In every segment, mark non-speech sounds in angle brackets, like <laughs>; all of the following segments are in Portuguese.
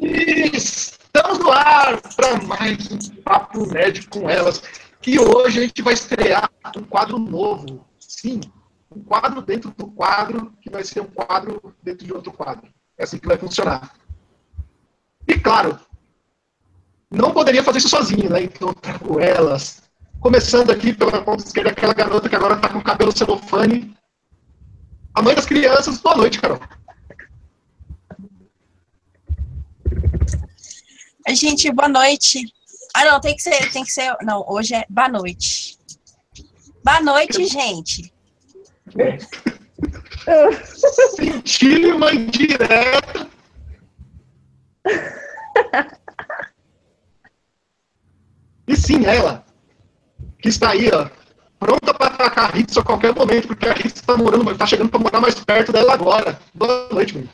E estamos no ar para mais um Papo Médico com elas. E hoje a gente vai estrear um quadro novo. Sim, um quadro dentro do quadro, que vai ser um quadro dentro de outro quadro. É assim que vai funcionar. E claro, não poderia fazer isso sozinho, né? Então trago elas. Começando aqui pela ponta esquerda, aquela garota que agora está com o cabelo celofane. A mãe das crianças. Boa noite, Carol. Gente, boa noite. Ah, não, tem que ser, tem que ser. Não, hoje é boa noite. Boa noite, gente. Senti uma indireta. E sim, ela, que está aí, ó, pronta para atacar a Ritz a qualquer momento, porque a Ritz está morando, está chegando para morar mais perto dela agora. Boa noite, menino.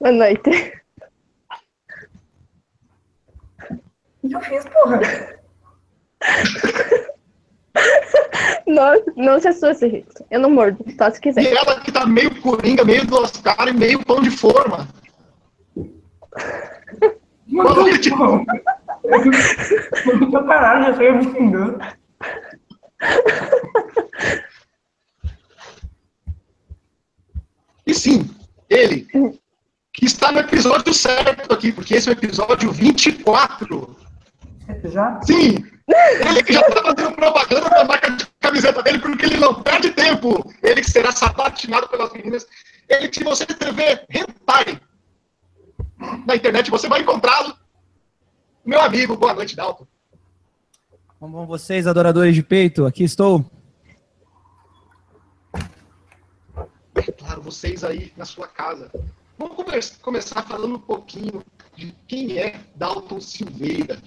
Boa noite. O que eu fiz, porra? Não, não se assuste, Rito. Eu não mordo, só se E quiser. ela que tá meio coringa, meio duas caras e meio pão de forma. Boa noite. Mano, caralho, já saiu me xingando. E sim, ele, que está no episódio certo aqui, porque esse é o episódio 24. Já? Sim, ele que já está fazendo propaganda da marca de camiseta dele, porque ele não perde tempo. Ele que será sabatinado pelas meninas. Ele que, se você escrever hentai na internet, você vai encontrá-lo. Meu amigo, boa noite, Dalton. Como vão vocês, adoradores de peito? Aqui estou. É claro, vocês aí na sua casa. Vamos começar falando um pouquinho de quem é Dalton Silveira.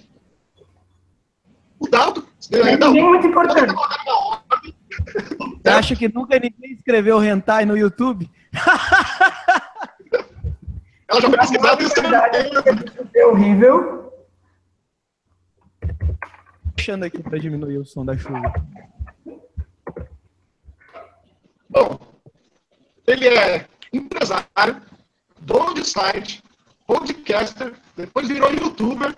O Dalton, Ninguém Dalton, muito importante. Você acha que nunca ninguém escreveu hentai no YouTube? <laughs> Ela já foi pesquisada e Verdade, é horrível. Deixando aqui para diminuir o som da chuva. Bom, ele é empresário, dono de site, podcaster, depois virou youtuber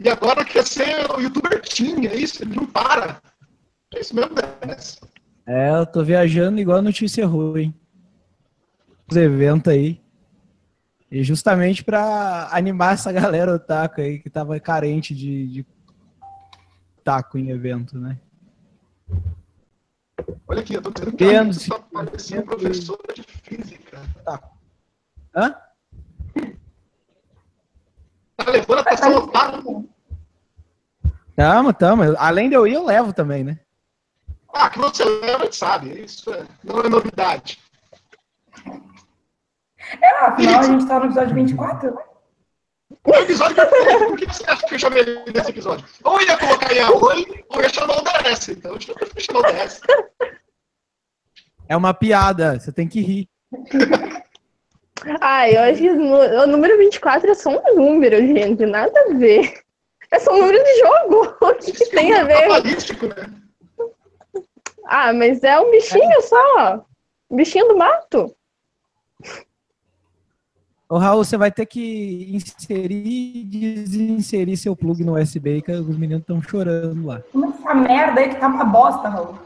e agora quer ser o youtuber teen, é isso? Ele não para. É isso mesmo, Dennis? É, eu tô viajando igual a notícia ruim. Os eventos aí. E justamente para animar essa galera otaku aí que tava carente de, de taco em evento, né? Olha aqui, eu tô dizendo que só parecia professora de física. Hã? Tá levando a pessoa otária. Tamo, tamo. Além de eu ir, eu levo também, né? Ah, que você leva, a gente sabe. Isso é- não é novidade. É, afinal, a gente tá no episódio 24, né? O episódio perfeito, por que você acha que eu chamei ele nesse episódio? Ou ia colocar em Aoi, ou ia chamar o DS. Então, eu prefiro chamar o DS. É uma piada, você tem que rir. <laughs> Ai, eu acho que o número 24 é só um número, gente. Nada a ver. É só um número de jogo. <laughs> O que, que tem a ver? Né? Ah, mas é um bichinho só. Bichinho do mato. Ô, Raul, você vai ter que inserir e desinserir seu plug no USB, que os meninos estão chorando lá. Essa merda aí que tá uma bosta, Raul.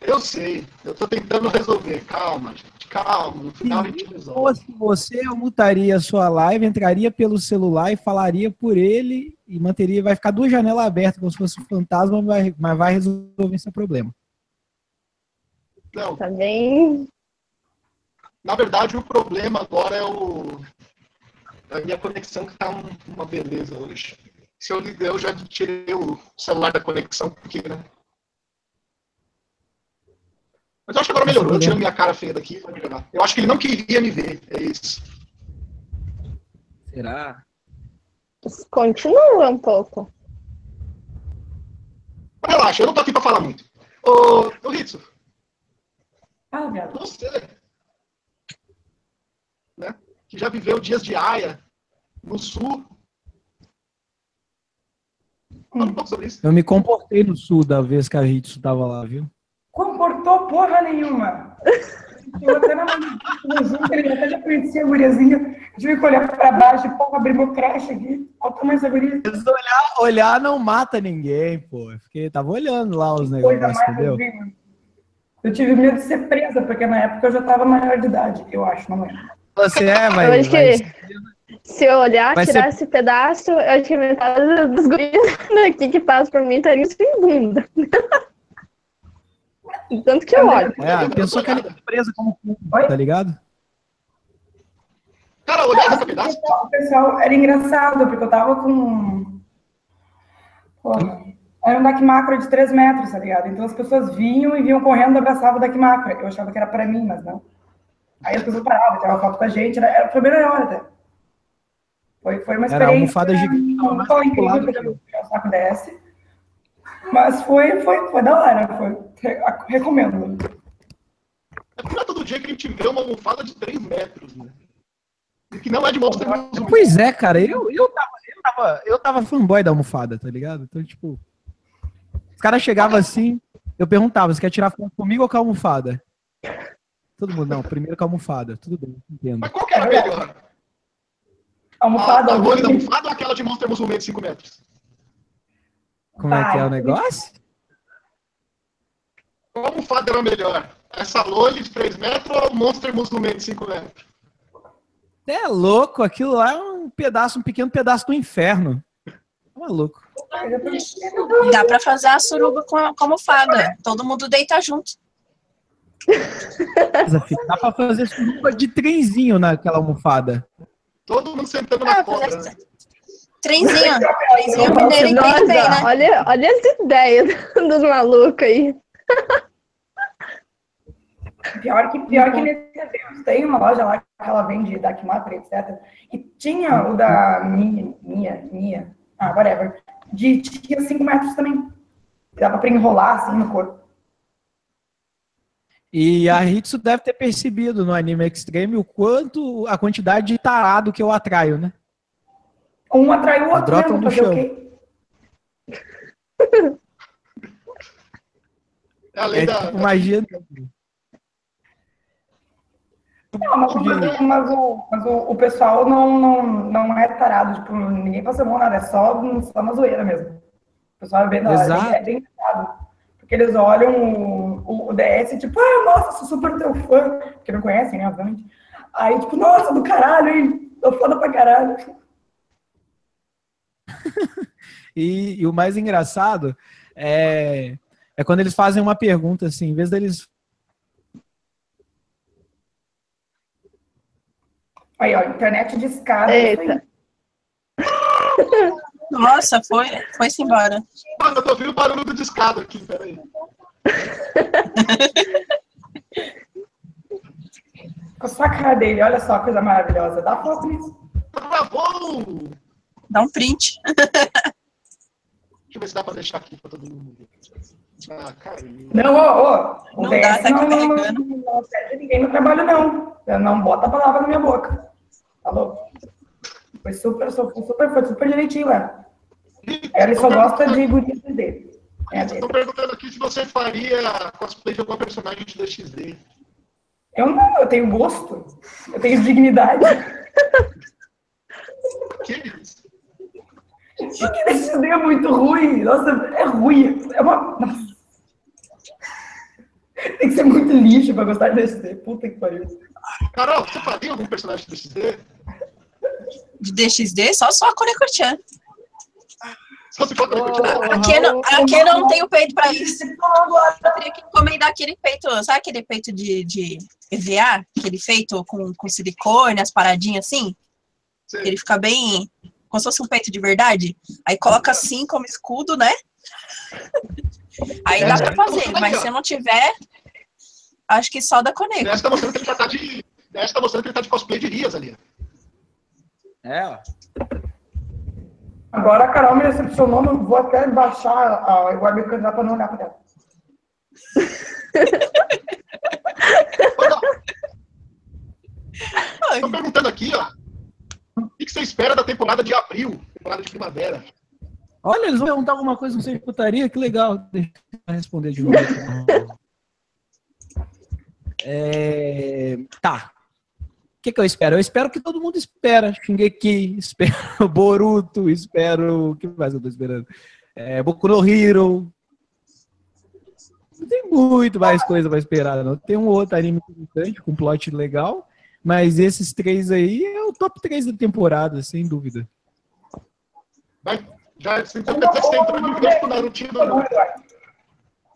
Eu sei. Eu tô tentando resolver. Calma, gente. Calma. No final a gente Se resolve. fosse você, eu mutaria a sua live, entraria pelo celular e falaria por ele e manteria, vai ficar duas janelas abertas como se fosse um fantasma, mas vai resolver seu problema. Não, Tá bem. na verdade, o problema agora é o. A minha conexão que tá um- uma beleza hoje. Se eu liguei, eu já tirei o celular da conexão, porque, né? Mas eu acho que agora melhorou. Eu tirei minha cara feia daqui vou melhorar. Eu acho que ele não queria me ver. É isso. Será? Continua um pouco. Mas relaxa, eu não tô aqui pra falar muito. Ô, ô Ritsu, Ah, viado. você, né, que já viveu dias de Aia no sul, fala um pouco sobre isso. Eu me comportei no sul da vez que a Ritsu tava lá, viu? Comportou porra nenhuma. Eu até não no junto, ele até já conhecia a guriazinha. Eu tive que olhar pra baixo pô, abrir meu crash aqui. O tamanho dessa guria. Mas olhar, olhar não mata ninguém, pô. Eu Fiquei, tava olhando lá os negócios, mais entendeu? Eu tive medo de ser presa, porque na época eu já tava maior de idade, eu acho, não lembro. Você é, Eu mas. acho que se eu olhar, Vai ser- tirar esse pedaço, eu acho que metade dos guris <laughs> daqui que passam por mim estariam sem bunda. Tanto que eu olho. É, a pessoa que é presa como tá ligado? Cara, olhava esse pedaço. O pessoal era engraçado, porque eu tava com. Porra, era um deck macro de 3 metros, tá ligado? Então as pessoas vinham e vinham correndo e abraçavam o deck macro. Eu achava que era pra mim, mas não. Aí as pessoas paravam, tiravam foto com a gente, era, era, foi bem legal até. Foi, foi uma Era experiência. almofada gigante, Não, mais foi incrível, calculada porque o saco desce. Mas foi, foi, foi da hora, foi. Re- Recomendo. É porque não é todo dia que a gente vê uma almofada de 3 metros, né? Que não é de monstro. Pois é, cara, eu, eu, tava, eu, tava, eu tava fanboy da almofada, tá ligado? Então, tipo, os caras chegavam assim, eu perguntava, você quer tirar foto comigo ou com a almofada? Todo mundo, não, primeiro com a almofada, tudo bem, entendo. Mas qual que era melhor? A almofada. A, a almofada ou aquela de monstro muçulmano de 5 metros? Como é que é o Vai. negócio? Qual almofada era melhor? Essa lolha de 3 metros ou o monstro muçulmano de 5 metros? É louco, aquilo lá é um pedaço, um pequeno pedaço do inferno. Tá maluco. Dá pra fazer a suruba com a com a almofada. Todo mundo deita junto. Desafio. Dá pra fazer suruba de trenzinho naquela almofada. Todo mundo sentando na Ah, cobra. fazer- né? Trenzinho. Trenzinho mineiro Nossa, né? olha, olha as ideias <laughs> dos malucos aí. Pior que, pior que nesse evento. Tem uma loja lá que ela vende Dakimatra, etc. E tinha o da Minha, Minha, Minha, ah, whatever. De tinha 5 metros também. Dava pra enrolar assim no corpo. E a Hitsu deve ter percebido no Anime Extreme o quanto, a quantidade de tarado que eu atraio, né? Um atrai o outro, né? no Fazer o quê? É É da. tipo magia. Não, mas, o- mas o, mas o, o pessoal não, não, não é tarado, tipo, ninguém passa a mão nada, é só, só na zoeira mesmo. O pessoal é bem da hora, é bem, é engraçado. Porque eles olham o, o, o DS, tipo, ah, nossa, sou super teu fã, porque não conhecem, né, obviamente. Aí, tipo, nossa, do caralho, hein? Tô foda pra caralho. <laughs> E, e o mais engraçado é, é quando eles fazem uma pergunta assim, em vez deles. Aí, ó, internet de escada. Eita. Nossa, foi, foi-se embora. Mano, eu tô ouvindo o barulho do discado aqui, peraí. Com a sua cara dele, olha só, coisa maravilhosa. Dá foto nisso. Tá bom! Dá um print. Deixa eu ver se dá pra deixar aqui pra todo mundo. Ah. Não, ô, ô. O Não dá, tá não, não, não, serve ninguém no trabalho, não. Eu não bota a palavra na minha boca. Falou? Foi super, foi super, foi super direitinho, né? Ele só gosta de gurias dele. É. Estão perguntando aqui se você faria cosplay de alguma personagem de DXD. Eu não, eu tenho gosto. Eu tenho dignidade. Que isso? Esse é muito ruim. Nossa, é ruim. É uma. Nossa. Tem que ser muito lixo pra gostar desse. Puta que pariu. Carol, você faria algum personagem de DXD? De DXD, só, só a Coreco-chan. Só se for oh, Aqui não, aqui não tenho peito pra isso. Eu teria que encomendar aquele peito, sabe aquele peito de, de EVA? Aquele feito com, com silicone, as paradinhas assim? Que ele fica bem. Como se fosse um peito de verdade. Aí coloca assim como escudo, né? Aí dá pra fazer, mas se não tiver, acho que só da Coneco. Nessa tá mostrando que ele tá de. Nessa tá mostrando que ele tá de cosplay de Rias ali. É, ó. Agora a Carol me decepcionou, não vou até baixar a webcam já pra não olhar pra ela. <laughs> Estão perguntando aqui, ó. O que você espera da temporada de abril? Temporada de primavera. Olha, eles vão perguntar alguma coisa, não sei de putaria, que legal. Deixa eu responder de novo. <laughs> É... Tá. O que, que eu espero? Eu espero que todo mundo espera. Shingeki, espero <laughs> Boruto, espero. O que mais eu tô esperando? É, Boku no Hero. Não tem muito mais coisa pra esperar, não. Tem um outro anime interessante, com plot legal. Mas esses três aí é o top 3 da temporada, sem dúvida. Vai, já, então dizer que você entrou no vídeo do Naruto.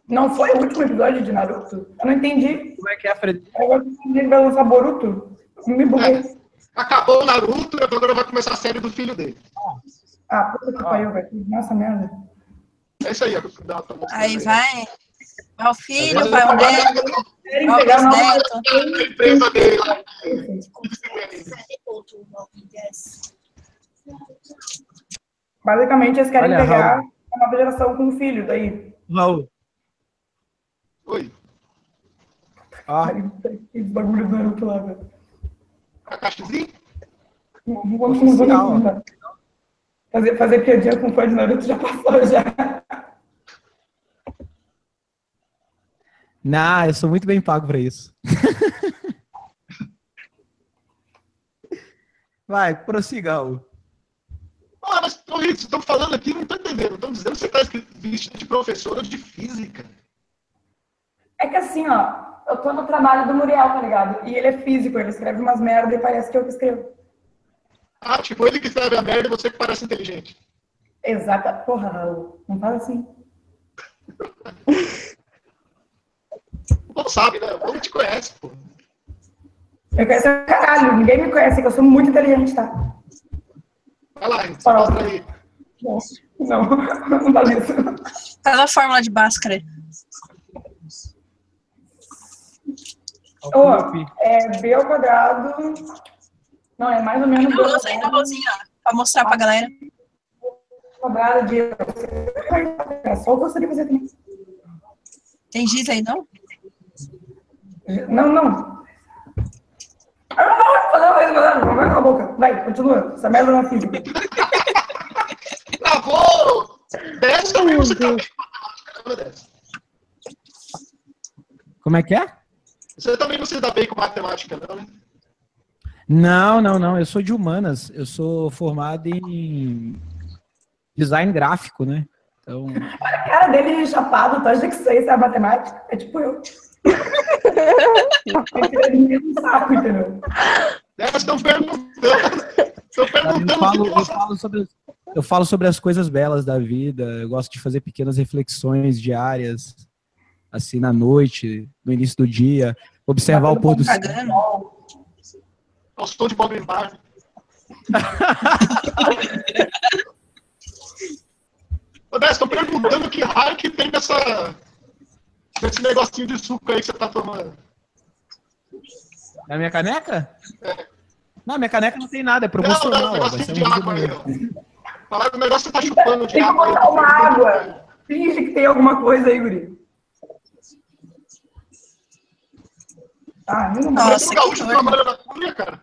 Não foi o último episódio de Naruto? Eu não entendi. Como é que é, Fred? Agora ele vai lançar Boruto? Me buguei. É, acabou o Naruto e agora vai começar a série do filho dele. Ah, puta que pariu, velho. Nossa merda. É isso aí. Aí vai. Vai o filho, vai o neto, Querem o pegar uma. A empresa dele. Basicamente, eles querem Olha, pegar Raul. a nova geração com o filho, daí. Raul. Oi. Ó, Esse bagulho do Naruto lá, velho. Não não vamos vamos não. fazer, fazer piadinha com fã de Naruto já passou já. Não, eu sou muito bem pago pra isso. <laughs> Vai, prossiga, Raul. Ah, mas, ô, Rito, estão falando aqui, não estou entendendo. Estão dizendo que você está vestido de professora de física. É que assim, ó, eu tô no trabalho do Muriel, tá ligado? E ele é físico, ele escreve umas merda e parece que eu que escrevo. Ah, tipo, ele que escreve a merda e você que parece inteligente. Exata. Porra, Raul, não fala assim. <laughs> O povo sabe, né? O povo te conhece, pô. Eu conheço caralho, ninguém me conhece, que eu sou muito inteligente, tá? Vai lá, Fala. mostra aí. Não, <laughs> não fala isso. Fala a fórmula de Bhaskara. Ô, é B ao quadrado. Não, é mais ou menos B ao Luz aí na luzinha, ó, pra mostrar pra galera. quadrado de. É só eu gostaria de fazer também. Tem giz aí, não? Não, não. Eu não vou fazer mais, não vai com a boca. Vai, continua. Essa merda não é física. Travou! Desce tá Desce? Como é que é? Você também não se dá bem com matemática, não, né? Não, não, não. Eu sou de humanas. Eu sou formado em design gráfico, né? Então, A cara dele chapado, tu acha que isso aí é matemática? É tipo eu. Um saco, entendeu? Estão perguntando. Estão eu perguntando o falo, eu falo sobre, eu falo sobre as coisas belas da vida. Eu gosto de fazer pequenas reflexões diárias, assim, na noite, no início do dia, observar o pôr do sol. Pagando. gostou de Bob Marley. Estão perguntando que raio que tem nessa, nesse negocinho de suco aí que você tá tomando. Na minha caneca? Não, minha caneca não tem nada, é Não, não, promocional. o ó, vai negocinho ser de um água aí, ó. Falaram que o negócio que você tá chupando de Tem que água. aí. botar uma água. Finge que tem alguma coisa aí, guri. Ah, não Nossa, Parece um que gaúcho tomando na cuia, cara.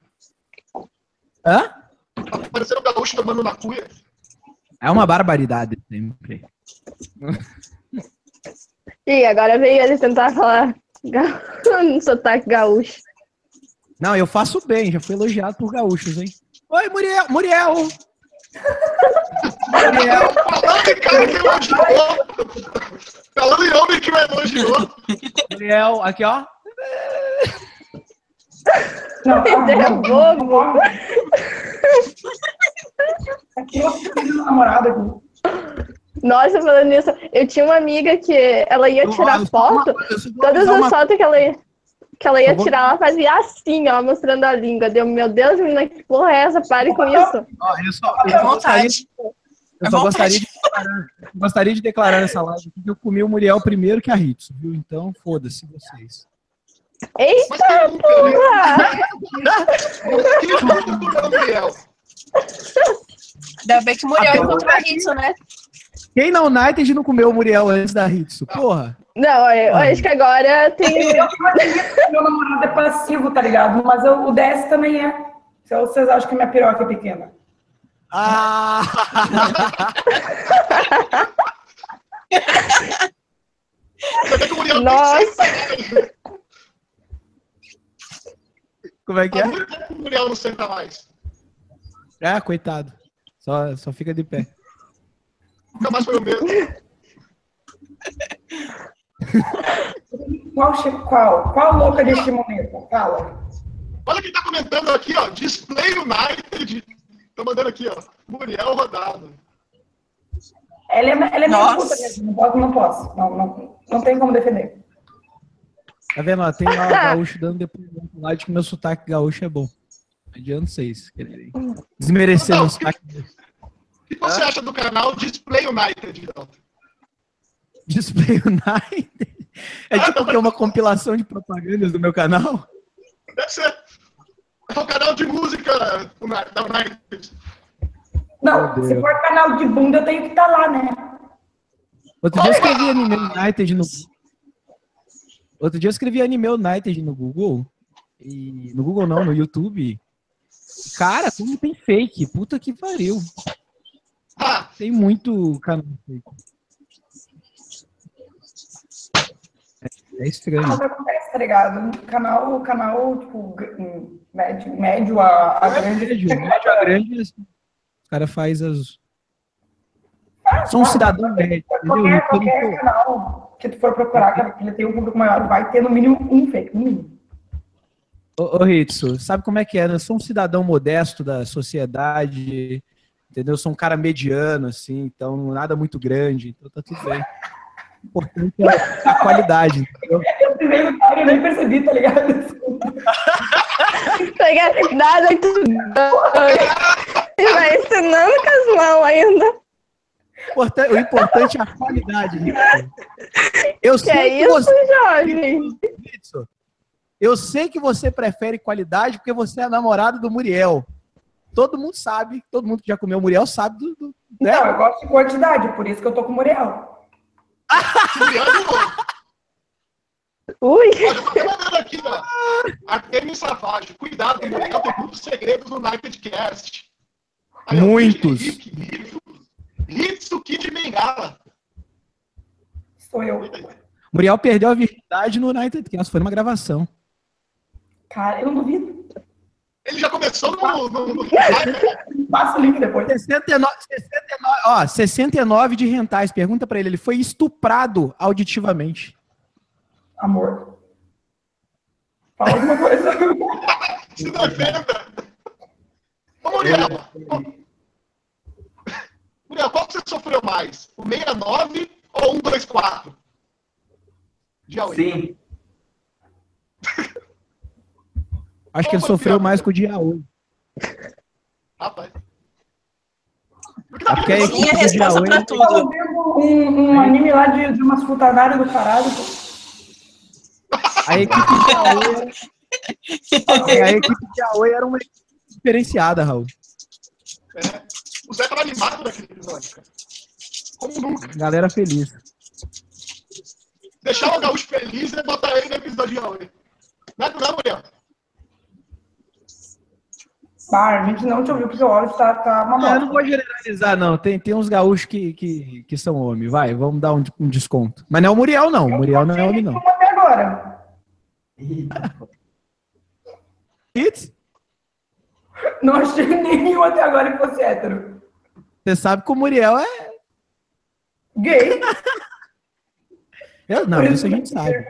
Hã? Tá parecendo um gaúcho tomando na cuia. É uma barbaridade sempre. <laughs> E agora veio ele tentar falar ga- <laughs> no sotaque gaúcho. Não, eu faço bem, já fui elogiado por gaúchos, hein? Oi, Muriel! Muriel! Muriel! Falando em cara que elogiou. Falando em homem que me elogiou. Muriel, aqui ó. Não, é bobo. Aqui eu fiz namorada aqui. Nossa, falando nisso, eu tinha uma amiga que ela ia tirar foto, todas as fotos que ela ia, que ela ia Eu vou- tirar, ela fazia assim, ó, mostrando a língua. Deu, meu Deus, menina, que porra é essa? Pare com isso. Eu só, eu só gostaria, eu É só gostaria, de declarar, eu gostaria de declarar nessa live que eu comi o Muriel primeiro que a Ritsu, viu? Então, foda-se vocês. Eita, porra! Ainda bem que o Muriel encontrou a Hitsu, né? Quem na United não comeu o Muriel antes da Ritsu? Porra! Não, eu acho que agora tem. Meu namorado é passivo, tá ligado? Mas eu- o DS também é. Se vocês acham que minha piroca é pequena. Ah! Nossa. <laughs> Como é que é? O Muriel não senta mais. Ah, coitado. Só, só fica de pé. Nunca mais foi o mesmo. Qual, qual? Qual louca deste momento? Fala. Olha quem tá comentando aqui, ó. Display United. Tô mandando aqui, ó. Muriel rodado. Ela é, ela é meio puta mesmo. Não posso, não posso. Não, não, não tem como defender. Tá vendo? Ó, tem lá o gaúcho dando depoimento lá de que meu sotaque gaúcho é bom. Não adianta vocês quererem desmerecer Não, meu sotaque. O que você acha do canal Display United, então? Display United. É tipo que é uma compilação de propagandas do meu canal. Deve ser. É o canal de música da United. Não, se for canal de bunda, eu tenho que estar lá, né? Outro dia eu escrevi Anime United no. Outro dia eu escrevi Anime United no Google. E. No Google não, no YouTube. Cara, como tem fake? Puta que pariu. Ah, Tem muito canal. É, é estranho. Acontece, tá ligado? Canal, canal, tipo, gr- médio, médio a, a grande. Médio, médio a grande, assim, os caras fazem as. São um cidadão médio? Qualquer, qualquer canal que tu for procurar, cara, que ele tem um público maior, vai ter no mínimo um fake, no mínimo. Ô, ô Ritsu, sabe como é que é? né? Eu sou um cidadão modesto da sociedade, entendeu? Eu sou um cara mediano, assim, então nada muito grande, então tá tudo bem. O importante é a qualidade, entendeu? Eu primeiro cara, eu nem percebi, tá ligado? Pegar nada estudando. E vai ensinando com as mãos ainda. O importan- O importante é a qualidade. Eu Que sei é que isso, você, Jorge? Eu sei que você prefere qualidade porque você é namorado do Muriel. Todo mundo sabe, todo mundo que já comeu Muriel sabe do, do- né? Não, eu gosto de quantidade, por isso que eu tô com o Muriel. Muriel de novo. Ui, Olha, aqui, ó. Artemis Savage. Cuidado, Muriel tem muitos segredos no Nightcast. Muitos. Ritsuki de Bengala. Sou eu. Muriel perdeu a virgindade no United Cast, foi numa gravação. Cara, eu não duvido. Ele já começou no. no, no... Passa o link depois. 69, 69, ó, 69 de rentais. Pergunta pra ele, ele foi estuprado auditivamente. Amor. Fala alguma coisa. <laughs> Se defenda. Ô, Muriel. Muriel, qual que você sofreu mais? O 69 ou o 124? De Aue. Sim. <laughs> Acho que ele sofreu mais com o dia 8. Rapaz. Porque É porque a Sim, equipe a do resposta dia pra 8 tudo. Um, um anime lá de, de umas frutadárias do caralho. A equipe de Aoi, era- a equipe de Aoi era uma equipe diferenciada, Raul. É, o Zé tava animado naquele episódio, cara. Como nunca. Galera feliz. Deixar o Gaúcho feliz e botar ele no episódio de Aue. Não é não, Muriel? Ah, a gente não te ouviu porque o áudio tá, tá uma Não, eu não vou generalizar, não. Tem, tem uns gaúchos que, que, que são homens. Vai, vamos dar um, um desconto. Mas não é o Muriel, não. O Muriel não é homem, não. Até agora. <laughs> Hits, Não achei nenhum até agora que fosse hétero. você sabe que o Muriel é. Gay. Eu, não, isso a gente sabe.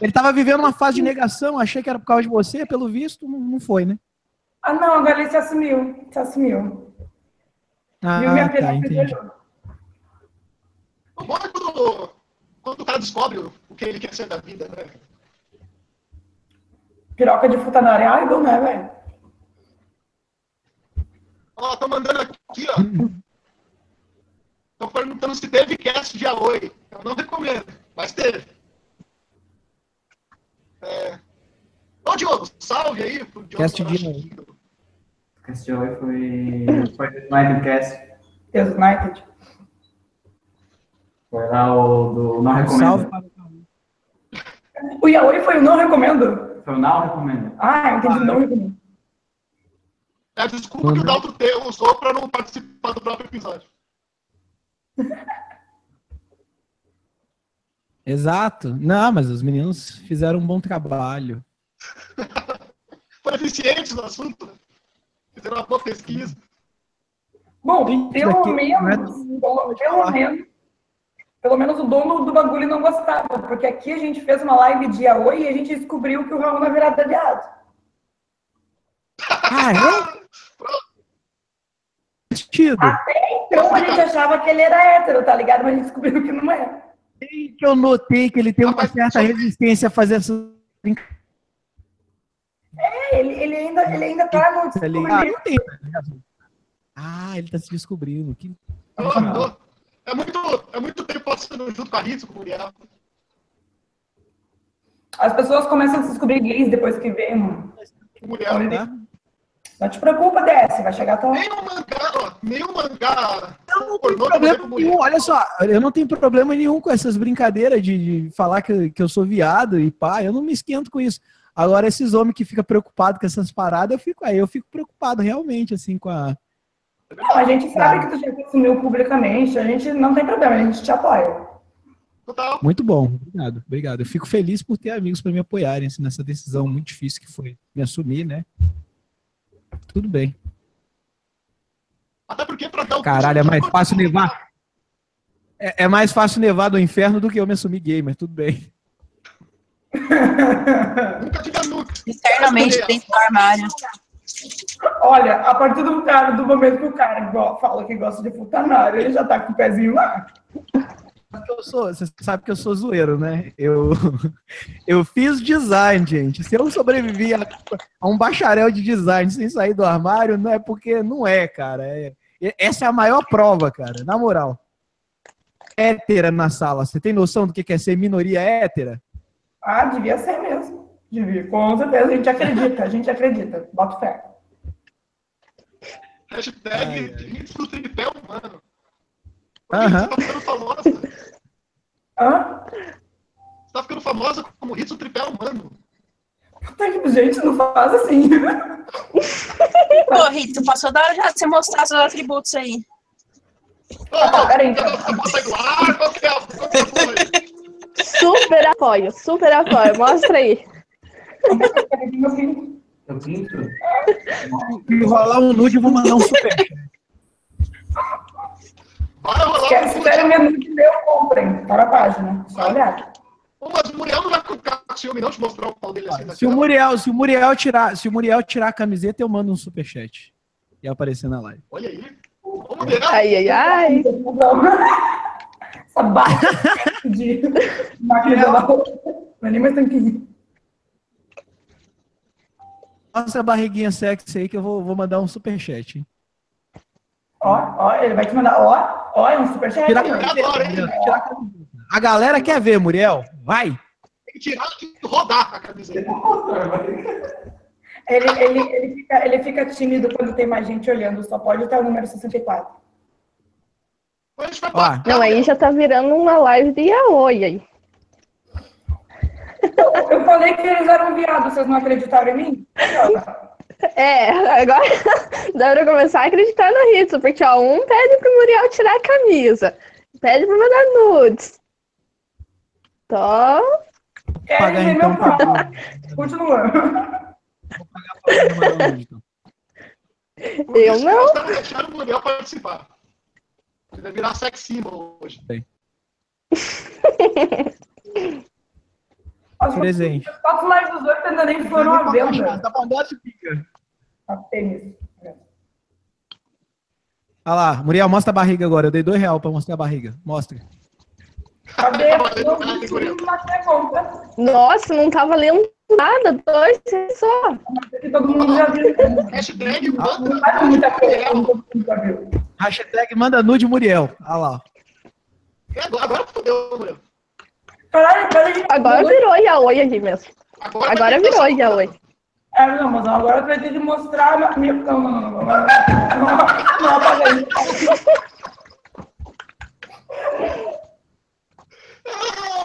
Ele tava vivendo uma fase de negação, achei que era por causa de você, pelo visto, não foi, né? Ah, não, agora ele se assumiu. Se assumiu. Ah, Viu minha tá, entendi. O bom é quando, quando o cara descobre o que ele quer ser da vida, né? Piroca de frutadária é idol, né, velho? Ó, tô mandando aqui, ó. Tô perguntando se teve cast de Aoi. Eu não recomendo, mas teve. É... Ô, Diogo, salve aí pro Diogo. Cast de Aoi. O cast de hoje foi, foi do United Cast. Deus United. Foi lá o do Não Recomendo. Salve para o Yaoi foi o não recomendo? Foi o Não Recomendo. Ah, eu entendi, não recomendo. É a desculpa que o Dalton T usou pra não participar do próprio episódio. Exato. Não, mas os meninos fizeram um bom trabalho. <laughs> foram eficientes no assunto? Fizeram uma boa pesquisa. Bom, pelo daqui- menos, é- pelo, pelo menos, pelo menos o dono do bagulho não gostava, porque aqui a gente fez uma live de Yaoi e a gente descobriu que o Raul na virada é viado. Ah, é? <laughs> Sentido. Então a gente achava que ele era hétero, tá ligado? Mas a gente descobriu que não é. Que eu notei que ele tem uma Rapaz, certa resistência a fazer essa É, ele, ele, ainda, ele ainda tá no. Ah, tá ligado? Ah, ele tá se descobrindo. Que... É muito, é muito tempo passando junto com a Ritz, com o Muriel. As pessoas começam a se descobrir gays depois que vê, mano. O Muriel. Tá? Não te preocupa, desce, vai chegar tão. Nem um mangá, ó, nem um mangá. Eu não tenho problema nenhum, olha só, eu não tenho problema nenhum com essas brincadeiras de, de falar que, que eu sou viado e pá, eu não me esquento com isso. Agora, esses homens que ficam preocupados com essas paradas, eu fico aí, eu fico preocupado realmente, assim, com a. Não, a gente sabe que tu já assumiu publicamente, a gente não tem problema, a gente te apoia. Total. Muito bom, obrigado, obrigado. Eu fico feliz por ter amigos para me apoiarem assim, nessa decisão muito difícil que foi me assumir, né? Tudo bem. Até porque pra dar o Caralho, é mais fácil nevar. É, é mais fácil nevar do inferno do que eu me assumir gay, mas tudo bem. Nunca diga nunca. Externamente dentro do armário. Olha, a partir do, cara, do momento que o cara fala que gosta de futanário, ele já tá com o pezinho lá. Eu sou, você sabe que eu sou zoeiro, né? Eu, <laughs> eu fiz design, gente. Se eu sobrevivi a, a um bacharel de design sem sair do armário, não é porque não é, cara. É- essa é a maior prova, cara, na moral. Hétera na sala. Você tem noção do que que é ser minoria hétera? Ah, devia ser mesmo. Devia, com certeza, a gente acredita, a gente acredita. Bota fé. Hashtag do tripé humano. Aham. Você tá ficando famosa. Você Hã? tá ficando famosa como Ritz do tripé humano. Puta que gente, não faz assim. Pô, Rito, passou da hora já de você mostrar seus atributos aí. Ô, Ah, peraí, então. <laughs> A bota aí do ar, qual que é Super apoio, super apoio. Mostra aí. Eu pinto? Se rolar um nude, eu vou mandar um super. Vai rolar um se querem menu de meu, comprem. Tá na página. Só olhar. Ô, Mas o Muriel não vai ficar com ciúme não de mostrar o pau dele assim na Se o? Muriel, se o Muriel tirar, se o Muriel tirar a camiseta, eu mando um superchat. E aparecer na live. Olha aí. Vamos ver, né? Ai, ai, ai. Essa barra <laughs> de máquina de lavar. Não é nem mais tanquinho. Mostra a barriguinha sexy aí que eu vou, vou mandar um superchat. hein? Ó, ó, ele vai te mandar. Ó, ó, é um superchat. Tirar a Eu camiseta, adoro, hein? A galera quer ver, Muriel. Vai. Tem que tirar e rodar a camiseta. Ele, ele, ele, fica, ele fica tímido quando tem mais gente olhando, só pode estar o número 64. Depois a gente vai Ó, pagar. Não, aí já tá virando uma live de yaoi aí. Eu falei que eles eram viados, vocês não acreditaram em mim? É, agora <laughs> dá pra começar a acreditar no Ritsu, porque ó, um pede pro Muriel tirar a camisa, pede pra <laughs> mandar nudes. Então, pagar Querem ver então meu pra. Vou Continuando. pagar pra mandar um nude, então. eu não. Deixando o Muriel participar. Ele vai virar sex symbol hoje. Presente. fotos lives dos dois ainda nem foram à venda. Tá mandando pica. A tênis. Olha lá, Muriel, mostra a barriga agora. Eu dei dois reais pra mostrar a barriga. Mostra. Tá. Nossa, não tava lendo nada, dois só. Todo mundo já viu. Hashtag manda viu. Hashtag manda nude Muriel. Olha lá. Agora, agora fodeu, Muriel. Caralho. Agora virou yaoi aqui mesmo. Agora, Agora virou yaoi. É, não, mas agora vai ter que mostrar a minha. Não, não, não, não. Não, não, não apaga isso.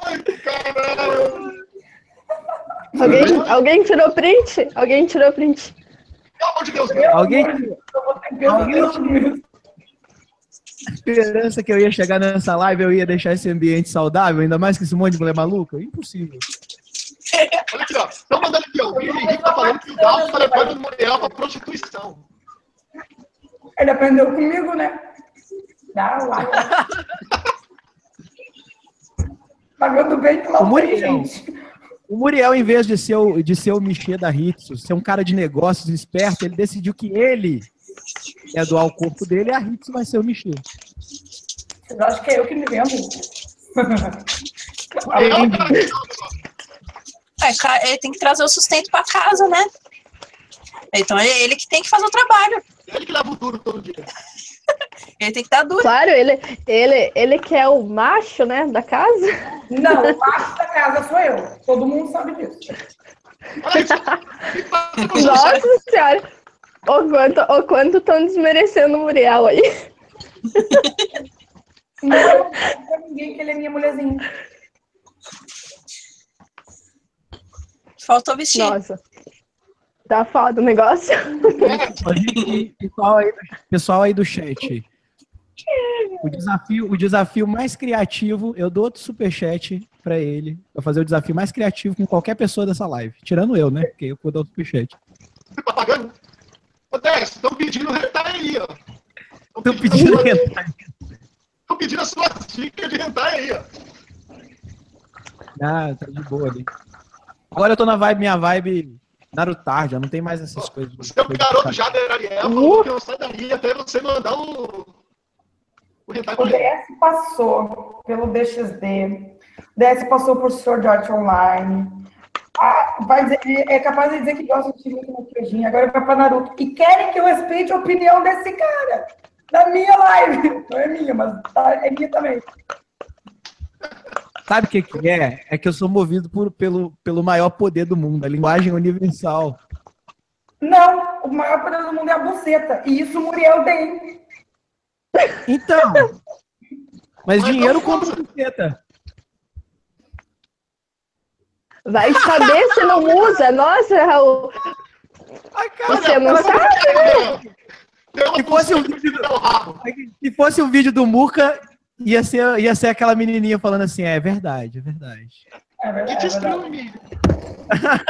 Ai, caralho. Alguém, alguém tirou print? Alguém tirou print? Pelo amor de Deus, Muriel. Alguém esperança que eu ia chegar nessa live, eu ia deixar esse ambiente saudável, ainda mais que esse monte de mulher maluca? Impossível. Olha aqui, ó. Estão mandando aqui, ó. vi gente tá falando que o Dalton tá levando o Muriel pra prostituição. Ele aprendeu comigo, né? Dá lá. <laughs> Pagando bem O tem, gente. O Muriel, em vez de ser o, de ser o Michê da Ritsu, ser um cara de negócios esperto, ele decidiu que ele é doar o corpo dele e a Ritsu vai ser o Michê. Vocês acham que é eu que me vendo? <laughs> É, ele tem que trazer o sustento pra casa, né? Então é ele que tem que fazer o trabalho. ele que leva o duro todo dia. <laughs> Ele tem que dar duro. Claro, ele, ele, ele que é o macho, né, da casa. Não, o macho da casa sou eu. Todo mundo sabe disso. <laughs> Nossa senhora. O quanto, o quanto estão desmerecendo o Muriel aí. Não é pra ninguém que ele é minha mulherzinha. Faltou vestir. Nossa. Tá foda o negócio. E, pessoal, aí, pessoal aí do chat. O desafio, o desafio mais criativo, eu dou outro superchat pra ele, pra fazer o desafio mais criativo com qualquer pessoa dessa live. Tirando eu, né? Porque eu vou dar o superchat. Você tá pagando? Ô, Tess, estão pedindo hentai aí, ó. Tô pedindo Estão pedindo as suas dicas de hentai aí, ó. Ah, tá de boa ali. Agora eu tô na vibe, minha vibe Narutar, já não tem mais essas coisas. O seu garoto Jader Ariel falou que eu saio dali até você mandar o, o O. DS passou pelo DXD. O DS passou por Sword Art Online. Ah, vai dizer, é capaz de dizer que gosta de muito maquiagem. Agora vai pra Naruto. E querem que eu respeite a opinião desse cara. Da minha live. Não é minha, mas tá- é minha também. <laughs> Sabe o que, que é? É que eu sou movido por- pelo, pelo maior poder do mundo, a linguagem universal. Não, o maior poder do mundo é a buceta. E isso o Muriel tem. Então. Mas Mas dinheiro compra buceta. Vai saber se não usa. Nossa, Raul. Ai, cara, Você não mas- sabe? Deu uma Se fosse um vídeo rabo. Se fosse um vídeo do Murka, ia ser, ia ser aquela menininha falando assim: é verdade, é verdade. É E verdade. te É verdade. exclui. <laughs>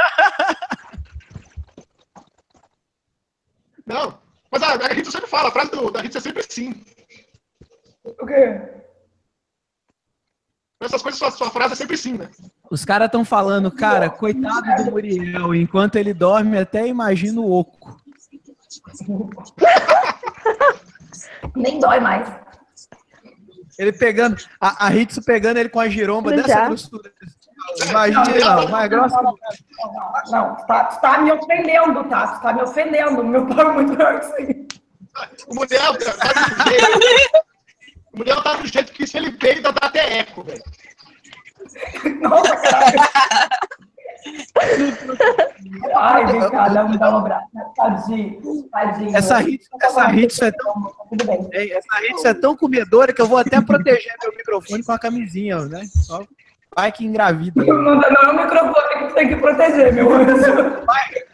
Não, mas a, a Rita sempre fala, a frase do, da Rita é sempre sim. O quê? Essas coisas, sua, sua frase é sempre sim, né? Os caras estão falando, cara, coitado do Muriel, enquanto ele dorme, até imagina o oco. <laughs> Nem dói mais. Ele pegando, a, a Hitsu pegando ele com a giromba Já. dessa grossura. Imagina, mais grossa. Não, não, tu tá, tá me ofendendo, tá? Tu tá me ofendendo. Meu pau é muito maior que isso aí. O Muriel tá do jeito. Muriel tá do jeito que se ele peida dá até eco, velho. Nossa, caralho. Ai, vem cá, dá um, dá um abraço. Tadinho, tadinho. Essa essa Hitsu é tão, Tudo bem. Ei, essa Hitsu é tão comedora que eu vou até proteger meu microfone com a camisinha, né? Só vai que engravida. Não, não é o microfone que tu tem que proteger, meu anjo.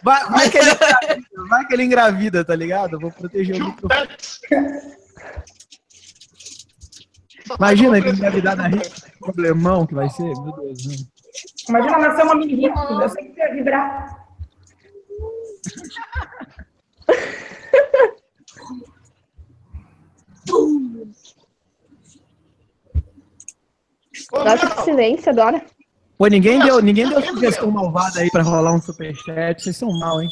Vai, vai que ele engravida, vai que ele engravida, tá ligado? Eu vou proteger o microfone. Imagina ele engravidar da Hitsu, que problemão que vai ser, meu Deus. Né? Imagina nascer uma mini rico. Eu sei que ia vibrar. Nossa, que silêncio agora. Pô, ninguém deu, ninguém deu sugestão malvada aí pra rolar um superchat, vocês são mal, hein?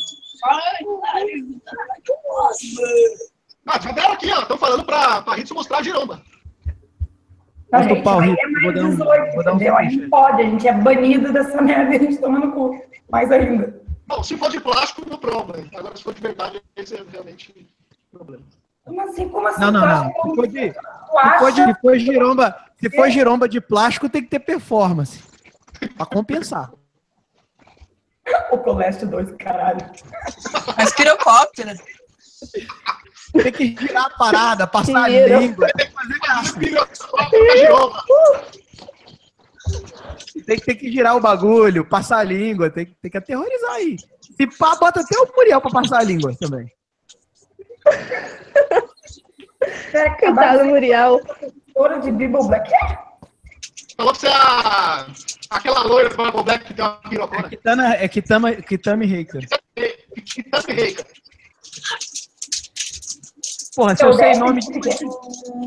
Ah, já deram aqui, ó. Estão falando pra, pra Rita mostrar a giromba. Não, gente, pau, aí é mais Vou dar um- 18, vou dar um entendeu? Aí não superchat. pode, a gente é banido dessa <laughs> merda e a gente toma no cu. Mais ainda. Bom, se for de plástico, não problema. Agora, se for de verdade, esse é realmente problema. Como assim? Como assim? Não, não, não. que Se for de, se for de- se for giromba, se for giromba de plástico, tem que ter performance. Pra compensar. <laughs> o Coleste 2, caralho. Mas pirocóptero. <laughs> Tem que girar a parada, passar a língua, tem que fazer graça. Da giromba. Tem, tem que girar o bagulho, passar a língua, tem, que- tem que aterrorizar aí. Se pá, bota até o Muriel pra passar a língua também. Acabar Coitado Muriel. professora de Bible Black. Falou que você é a, Aquela loira do Bible Black que tem uma pirocona. É Kitana, é Kitama, Kitami Reika. Kitami Reika. Porra, se eu sei nome de,